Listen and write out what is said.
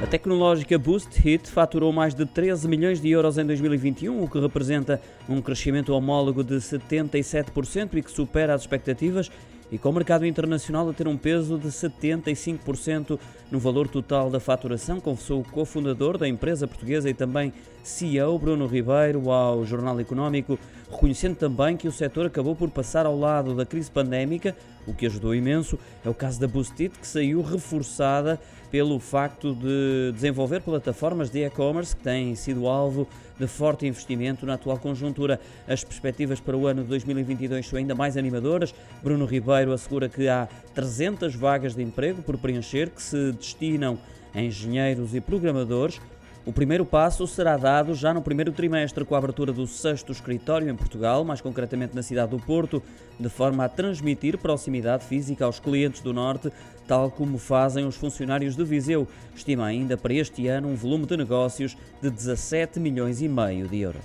A tecnológica Boost Hit faturou mais de 13 milhões de euros em 2021, o que representa um crescimento homólogo de 77% e que supera as expectativas e com o mercado internacional a ter um peso de 75% no valor total da faturação, confessou o cofundador da empresa portuguesa e também CEO Bruno Ribeiro ao Jornal Económico, reconhecendo também que o setor acabou por passar ao lado da crise pandémica, o que ajudou imenso. É o caso da Boostit, que saiu reforçada pelo facto de desenvolver plataformas de e-commerce que têm sido alvo de forte investimento na atual conjuntura. As perspectivas para o ano de 2022 são ainda mais animadoras. Bruno Ribeiro assegura que há 300 vagas de emprego por preencher que se destinam a engenheiros e programadores. O primeiro passo será dado já no primeiro trimestre, com a abertura do sexto escritório em Portugal, mais concretamente na cidade do Porto, de forma a transmitir proximidade física aos clientes do Norte, tal como fazem os funcionários de Viseu. Estima ainda para este ano um volume de negócios de 17 milhões e meio de euros.